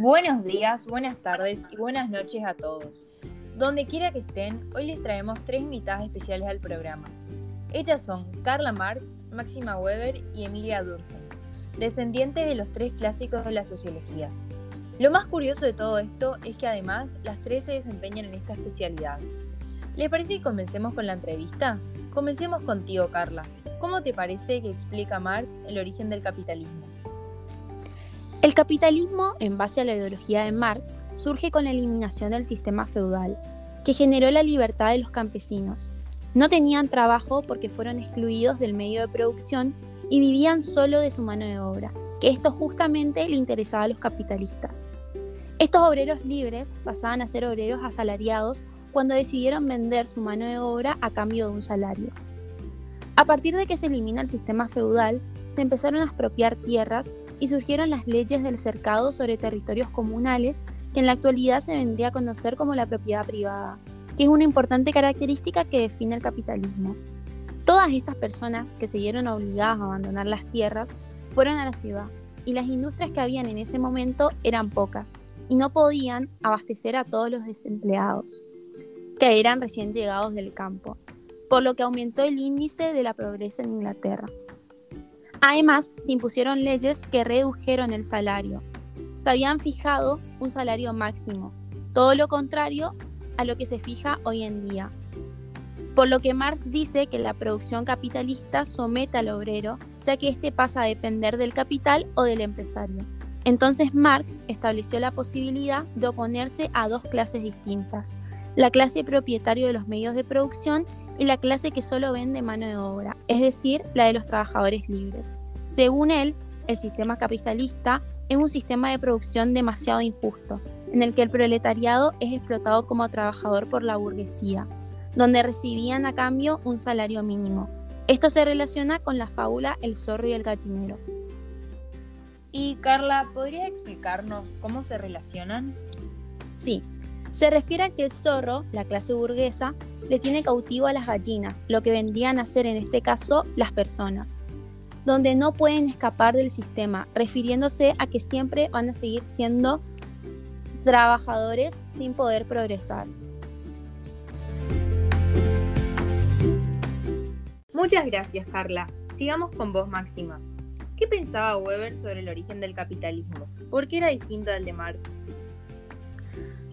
Buenos días, buenas tardes y buenas noches a todos. Donde quiera que estén, hoy les traemos tres invitadas especiales al programa. Ellas son Carla Marx, Máxima Weber y Emilia Durkheim, descendientes de los tres clásicos de la sociología. Lo más curioso de todo esto es que además las tres se desempeñan en esta especialidad. ¿Les parece que comencemos con la entrevista? Comencemos contigo, Carla. ¿Cómo te parece que explica Marx el origen del capitalismo? El capitalismo, en base a la ideología de Marx, surge con la eliminación del sistema feudal, que generó la libertad de los campesinos. No tenían trabajo porque fueron excluidos del medio de producción y vivían solo de su mano de obra, que esto justamente le interesaba a los capitalistas. Estos obreros libres pasaban a ser obreros asalariados cuando decidieron vender su mano de obra a cambio de un salario. A partir de que se elimina el sistema feudal, se empezaron a expropiar tierras y surgieron las leyes del cercado sobre territorios comunales que en la actualidad se vendría a conocer como la propiedad privada, que es una importante característica que define el capitalismo. Todas estas personas que se vieron obligadas a abandonar las tierras fueron a la ciudad y las industrias que habían en ese momento eran pocas y no podían abastecer a todos los desempleados, que eran recién llegados del campo, por lo que aumentó el índice de la pobreza en Inglaterra. Además, se impusieron leyes que redujeron el salario. Se habían fijado un salario máximo, todo lo contrario a lo que se fija hoy en día. Por lo que Marx dice que la producción capitalista somete al obrero, ya que éste pasa a depender del capital o del empresario. Entonces Marx estableció la posibilidad de oponerse a dos clases distintas, la clase propietaria de los medios de producción y la clase que solo vende mano de obra, es decir, la de los trabajadores libres. Según él, el sistema capitalista es un sistema de producción demasiado injusto, en el que el proletariado es explotado como trabajador por la burguesía, donde recibían a cambio un salario mínimo. Esto se relaciona con la fábula El zorro y el gallinero. Y Carla, ¿podría explicarnos cómo se relacionan? Sí, se refiere a que el zorro, la clase burguesa, le tiene cautivo a las gallinas, lo que vendrían a ser en este caso las personas, donde no pueden escapar del sistema, refiriéndose a que siempre van a seguir siendo trabajadores sin poder progresar. Muchas gracias, Carla. Sigamos con vos, Máxima. ¿Qué pensaba Weber sobre el origen del capitalismo? ¿Por qué era distinto al de Marx?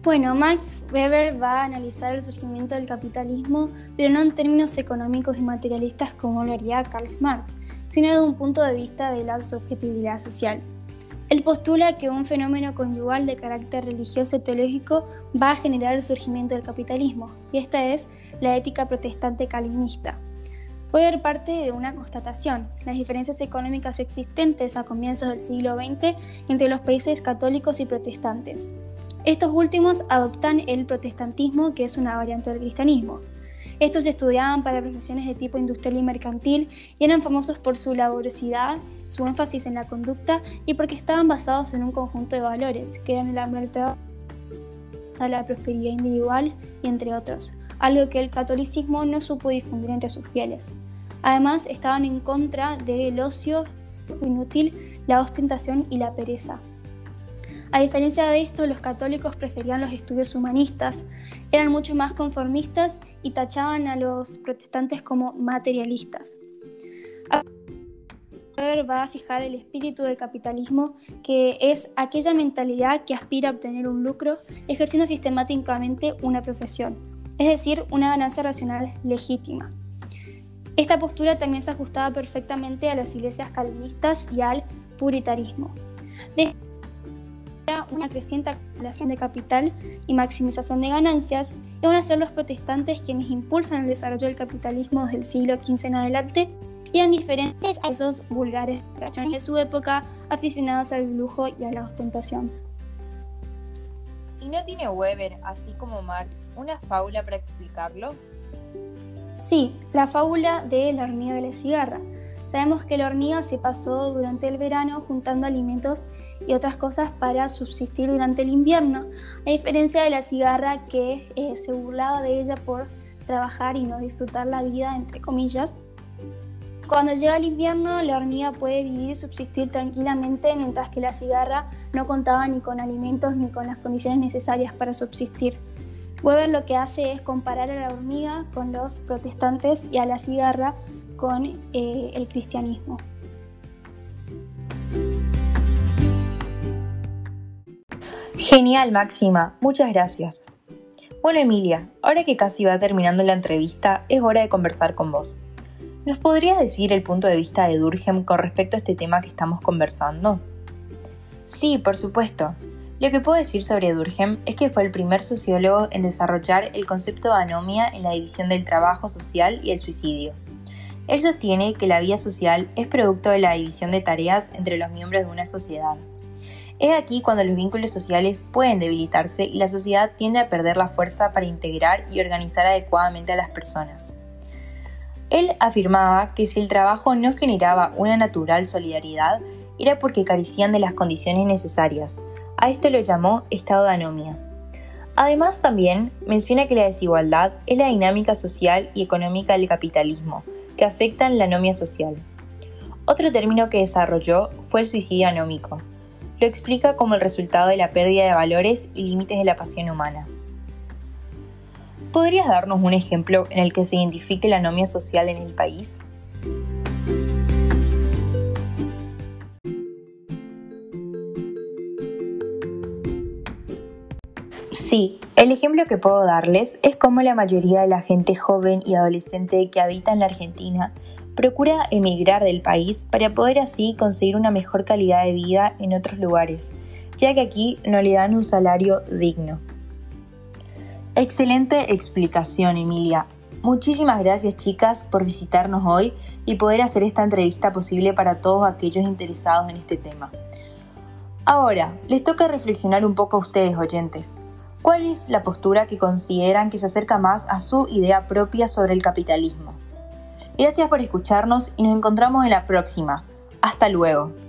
Bueno, Max Weber va a analizar el surgimiento del capitalismo, pero no en términos económicos y materialistas como lo haría Karl Marx, sino desde un punto de vista de la subjetividad social. Él postula que un fenómeno conyugal de carácter religioso y teológico va a generar el surgimiento del capitalismo, y esta es la ética protestante calvinista. Weber parte de una constatación, las diferencias económicas existentes a comienzos del siglo XX entre los países católicos y protestantes, estos últimos adoptan el protestantismo, que es una variante del cristianismo. Estos estudiaban para profesiones de tipo industrial y mercantil y eran famosos por su laboriosidad, su énfasis en la conducta y porque estaban basados en un conjunto de valores, que eran el amor al la prosperidad individual y entre otros, algo que el catolicismo no supo difundir entre sus fieles. Además, estaban en contra del ocio inútil, la ostentación y la pereza. A diferencia de esto, los católicos preferían los estudios humanistas, eran mucho más conformistas y tachaban a los protestantes como materialistas. Va a fijar el espíritu del capitalismo, que es aquella mentalidad que aspira a obtener un lucro ejerciendo sistemáticamente una profesión, es decir, una ganancia racional legítima. Esta postura también se ajustaba perfectamente a las iglesias calvinistas y al puritarismo una creciente acumulación de capital y maximización de ganancias, y van a ser los protestantes quienes impulsan el desarrollo del capitalismo desde el siglo XV en adelante y en diferentes a esos vulgares de su época aficionados al lujo y a la ostentación. ¿Y no tiene Weber, así como Marx, una fábula para explicarlo? Sí, la fábula de la hormiga de la cigarra. Sabemos que la hormiga se pasó durante el verano juntando alimentos y otras cosas para subsistir durante el invierno, a diferencia de la cigarra que eh, se burlaba de ella por trabajar y no disfrutar la vida, entre comillas. Cuando llega el invierno, la hormiga puede vivir y subsistir tranquilamente, mientras que la cigarra no contaba ni con alimentos ni con las condiciones necesarias para subsistir. Weber lo que hace es comparar a la hormiga con los protestantes y a la cigarra con eh, el cristianismo. Genial, Máxima. Muchas gracias. Bueno, Emilia, ahora que casi va terminando la entrevista, es hora de conversar con vos. ¿Nos podrías decir el punto de vista de Durkheim con respecto a este tema que estamos conversando? Sí, por supuesto. Lo que puedo decir sobre Durkheim es que fue el primer sociólogo en desarrollar el concepto de anomia en la división del trabajo social y el suicidio. Él sostiene que la vida social es producto de la división de tareas entre los miembros de una sociedad. Es aquí cuando los vínculos sociales pueden debilitarse y la sociedad tiende a perder la fuerza para integrar y organizar adecuadamente a las personas. Él afirmaba que si el trabajo no generaba una natural solidaridad, era porque carecían de las condiciones necesarias. A esto lo llamó estado de anomia. Además, también menciona que la desigualdad es la dinámica social y económica del capitalismo, que afectan la anomia social. Otro término que desarrolló fue el suicidio anómico. Lo explica como el resultado de la pérdida de valores y límites de la pasión humana. ¿Podrías darnos un ejemplo en el que se identifique la anomia social en el país? Sí, el ejemplo que puedo darles es cómo la mayoría de la gente joven y adolescente que habita en la Argentina procura emigrar del país para poder así conseguir una mejor calidad de vida en otros lugares, ya que aquí no le dan un salario digno. Excelente explicación, Emilia. Muchísimas gracias chicas por visitarnos hoy y poder hacer esta entrevista posible para todos aquellos interesados en este tema. Ahora, les toca reflexionar un poco a ustedes oyentes. ¿Cuál es la postura que consideran que se acerca más a su idea propia sobre el capitalismo? Gracias por escucharnos y nos encontramos en la próxima. Hasta luego.